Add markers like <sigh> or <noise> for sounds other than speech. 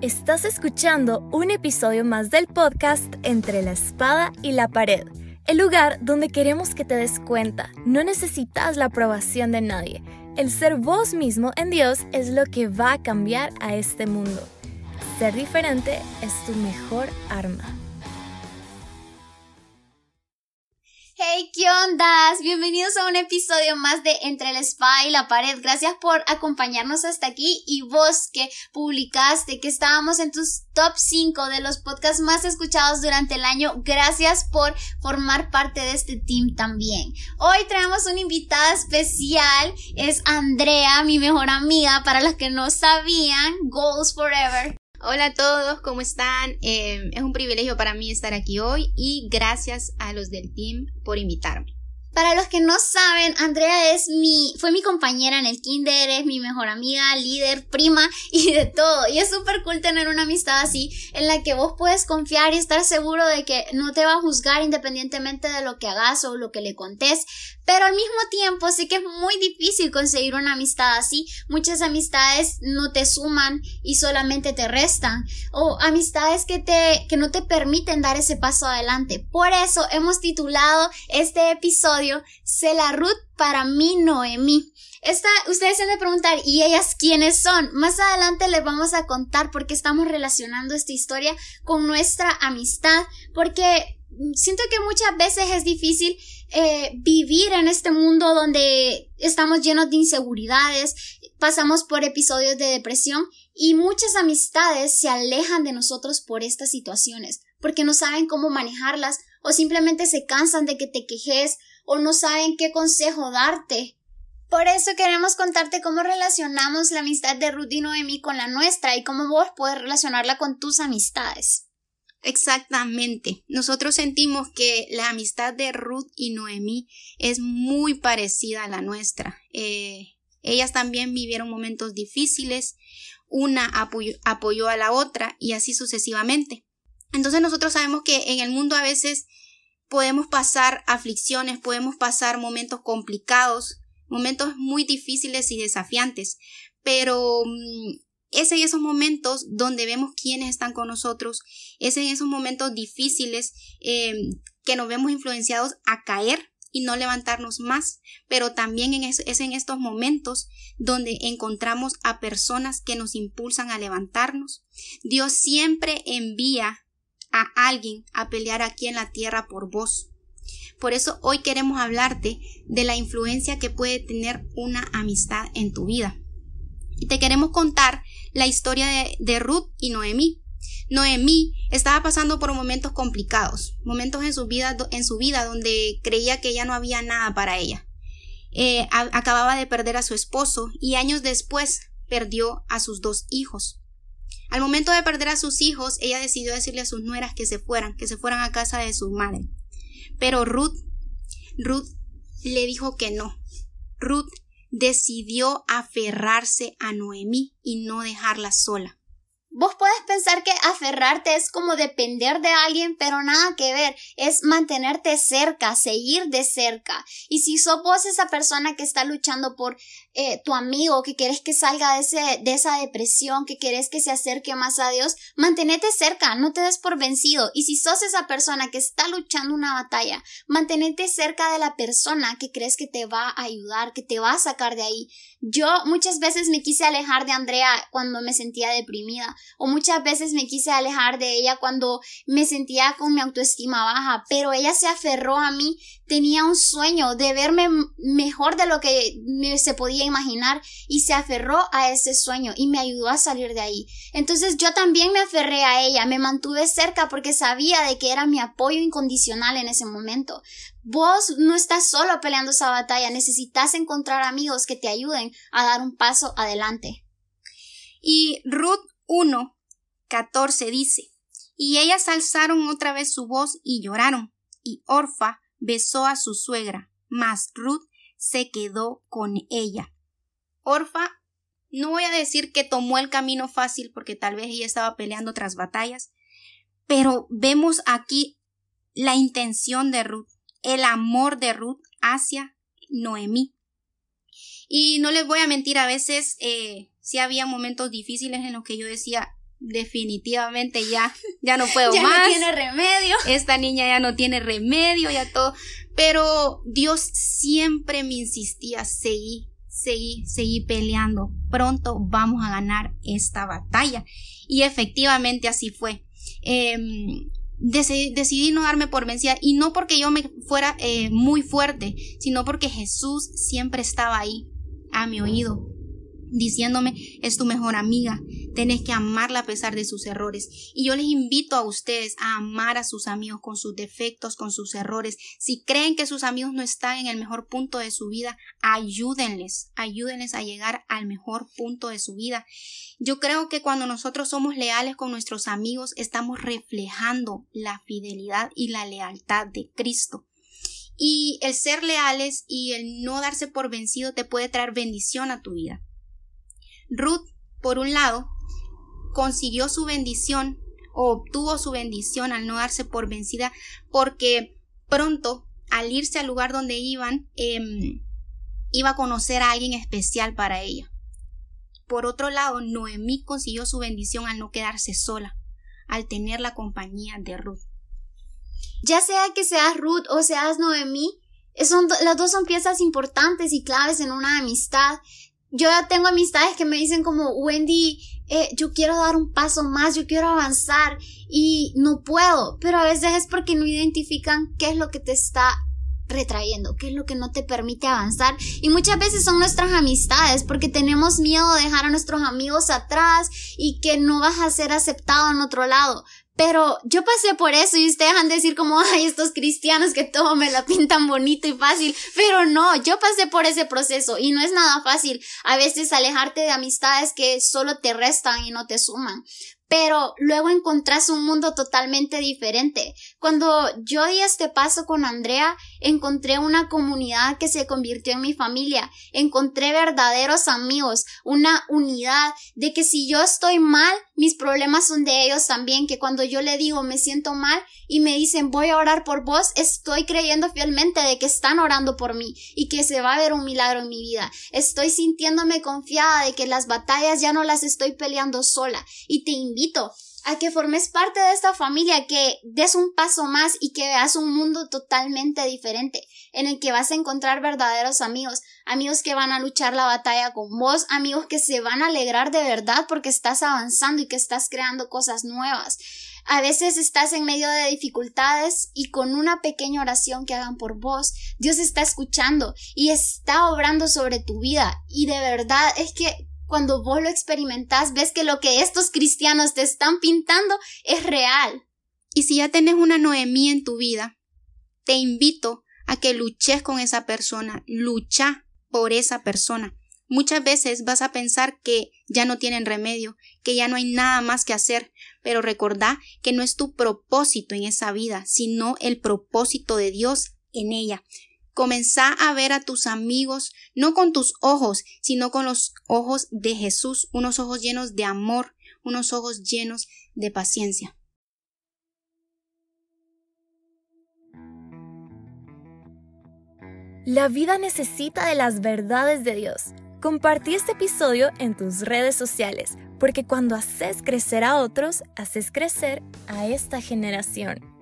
Estás escuchando un episodio más del podcast Entre la espada y la pared, el lugar donde queremos que te des cuenta, no necesitas la aprobación de nadie. El ser vos mismo en Dios es lo que va a cambiar a este mundo. Ser diferente es tu mejor arma. Hey, ¿qué ondas? Bienvenidos a un episodio más de Entre el Spa y la Pared. Gracias por acompañarnos hasta aquí y vos que publicaste que estábamos en tus top 5 de los podcasts más escuchados durante el año. Gracias por formar parte de este team también. Hoy traemos una invitada especial. Es Andrea, mi mejor amiga. Para los que no sabían, Goals Forever. Hola a todos, ¿cómo están? Eh, es un privilegio para mí estar aquí hoy y gracias a los del team por invitarme. Para los que no saben, Andrea es mi, fue mi compañera en el kinder, es mi mejor amiga, líder, prima <laughs> y de todo. Y es súper cool tener una amistad así en la que vos puedes confiar y estar seguro de que no te va a juzgar independientemente de lo que hagas o lo que le contés. Pero al mismo tiempo sé que es muy difícil conseguir una amistad así. Muchas amistades no te suman y solamente te restan. O amistades que te, que no te permiten dar ese paso adelante. Por eso hemos titulado este episodio Se la Ruth para mí Noemí. Esta, ustedes se han de preguntar, ¿y ellas quiénes son? Más adelante les vamos a contar por qué estamos relacionando esta historia con nuestra amistad, porque siento que muchas veces es difícil eh, vivir en este mundo donde estamos llenos de inseguridades, pasamos por episodios de depresión y muchas amistades se alejan de nosotros por estas situaciones, porque no saben cómo manejarlas o simplemente se cansan de que te quejes o no saben qué consejo darte. Por eso queremos contarte cómo relacionamos la amistad de Ruth y Noemi con la nuestra y cómo vos puedes relacionarla con tus amistades. Exactamente. Nosotros sentimos que la amistad de Ruth y Noemí es muy parecida a la nuestra. Eh, ellas también vivieron momentos difíciles, una apoyó, a la otra y así sucesivamente. Entonces nosotros sabemos que en el mundo a veces podemos pasar aflicciones, podemos pasar momentos complicados, momentos muy difíciles y desafiantes, pero mm, es en esos momentos donde vemos quiénes están con nosotros, es en esos momentos difíciles eh, que nos vemos influenciados a caer y no levantarnos más, pero también es, es en estos momentos donde encontramos a personas que nos impulsan a levantarnos. Dios siempre envía a alguien a pelear aquí en la tierra por vos. Por eso hoy queremos hablarte de la influencia que puede tener una amistad en tu vida. Y te queremos contar la historia de, Ruth y Noemí. Noemí estaba pasando por momentos complicados, momentos en su vida, en su vida donde creía que ya no había nada para ella. Eh, acababa de perder a su esposo y años después perdió a sus dos hijos. Al momento de perder a sus hijos, ella decidió decirle a sus nueras que se fueran, que se fueran a casa de su madre. Pero Ruth, Ruth le dijo que no. Ruth decidió aferrarse a Noemí y no dejarla sola. Vos puedes pensar que aferrarte es como depender de alguien, pero nada que ver, es mantenerte cerca, seguir de cerca. Y si sos vos esa persona que está luchando por eh, tu amigo, que querés que salga de, ese, de esa depresión, que querés que se acerque más a Dios, mantenete cerca, no te des por vencido. Y si sos esa persona que está luchando una batalla, mantenete cerca de la persona que crees que te va a ayudar, que te va a sacar de ahí. Yo muchas veces me quise alejar de Andrea cuando me sentía deprimida, o muchas veces me quise alejar de ella cuando me sentía con mi autoestima baja, pero ella se aferró a mí, tenía un sueño de verme mejor de lo que se podía imaginar y se aferró a ese sueño y me ayudó a salir de ahí. Entonces yo también me aferré a ella, me mantuve cerca porque sabía de que era mi apoyo incondicional en ese momento. Vos no estás solo peleando esa batalla, necesitas encontrar amigos que te ayuden a dar un paso adelante. Y Ruth 1, 14 dice, y ellas alzaron otra vez su voz y lloraron, y Orfa besó a su suegra, mas Ruth se quedó con ella. Orfa, no voy a decir que tomó el camino fácil porque tal vez ella estaba peleando otras batallas, pero vemos aquí la intención de Ruth el amor de Ruth hacia Noemí. Y no les voy a mentir, a veces eh, sí había momentos difíciles en los que yo decía, definitivamente ya, ya no puedo <laughs> ya más. no tiene remedio. Esta niña ya no tiene remedio, ya todo. Pero Dios siempre me insistía, seguí, seguí, seguí peleando. Pronto vamos a ganar esta batalla. Y efectivamente así fue. Em, decidí, no darme por vencida y no porque yo me fuera eh, muy fuerte, sino porque Jesús siempre estaba ahí, a mi oído, diciéndome, es tu mejor amiga, tenés que amarla a pesar de sus errores. Y yo les invito a ustedes a amar a sus amigos con sus defectos, con sus errores. Si creen que sus amigos no están en el mejor punto de su vida, ayúdenles, ayúdenles a llegar al mejor punto de su vida. Yo creo que cuando nosotros somos leales con nuestros amigos, estamos reflejando la fidelidad y la lealtad de Cristo. Y el ser leales y el no darse por vencido te puede traer bendición a tu vida. Ruth, por un lado, consiguió su bendición o obtuvo su bendición al no darse por vencida porque pronto, al irse al lugar donde iban, em, iba a conocer a alguien especial para ella. Por otro lado, Noemí consiguió su bendición al no quedarse sola, al tener la compañía de Ruth. Ya sea que seas Ruth o seas Noemí, son, las dos son piezas importantes y claves en una amistad yo tengo amistades que me dicen como, Wendy, eh, yo quiero dar un paso más, yo quiero avanzar y no puedo, pero a veces es porque no identifican qué es lo que te está retrayendo, qué es lo que no te permite avanzar. Y muchas veces son nuestras amistades, porque tenemos miedo de dejar a nuestros amigos atrás y que no vas a ser aceptado en otro lado. Pero yo pasé por eso y ustedes han de decir como, <laughs> ay, estos cristianos que todo me la pintan bonito y fácil. Pero no, yo pasé por ese proceso y no es nada fácil a veces alejarte de amistades que solo te restan y no te suman pero luego encontrás un mundo totalmente diferente. Cuando yo di este paso con Andrea, encontré una comunidad que se convirtió en mi familia, encontré verdaderos amigos, una unidad de que si yo estoy mal, mis problemas son de ellos también, que cuando yo le digo me siento mal y me dicen voy a orar por vos, estoy creyendo fielmente de que están orando por mí y que se va a ver un milagro en mi vida. Estoy sintiéndome confiada de que las batallas ya no las estoy peleando sola y te invito a que formes parte de esta familia, que des un paso más y que veas un mundo totalmente diferente, en el que vas a encontrar verdaderos amigos, amigos que van a luchar la batalla con vos, amigos que se van a alegrar de verdad porque estás avanzando y que estás creando cosas nuevas. A veces estás en medio de dificultades y con una pequeña oración que hagan por vos, Dios está escuchando y está obrando sobre tu vida. Y de verdad es que cuando vos lo experimentás, ves que lo que estos cristianos te están pintando es real. Y si ya tenés una Noemí en tu vida, te invito a que luches con esa persona, lucha por esa persona. Muchas veces vas a pensar que ya no tienen remedio, que ya no hay nada más que hacer, pero recordá que no es tu propósito en esa vida, sino el propósito de Dios en ella. Comenzá a ver a tus amigos no con tus ojos, sino con los ojos de Jesús, unos ojos llenos de amor, unos ojos llenos de paciencia. La vida necesita de las verdades de Dios. Compartí este episodio en tus redes sociales, porque cuando haces crecer a otros, haces crecer a esta generación.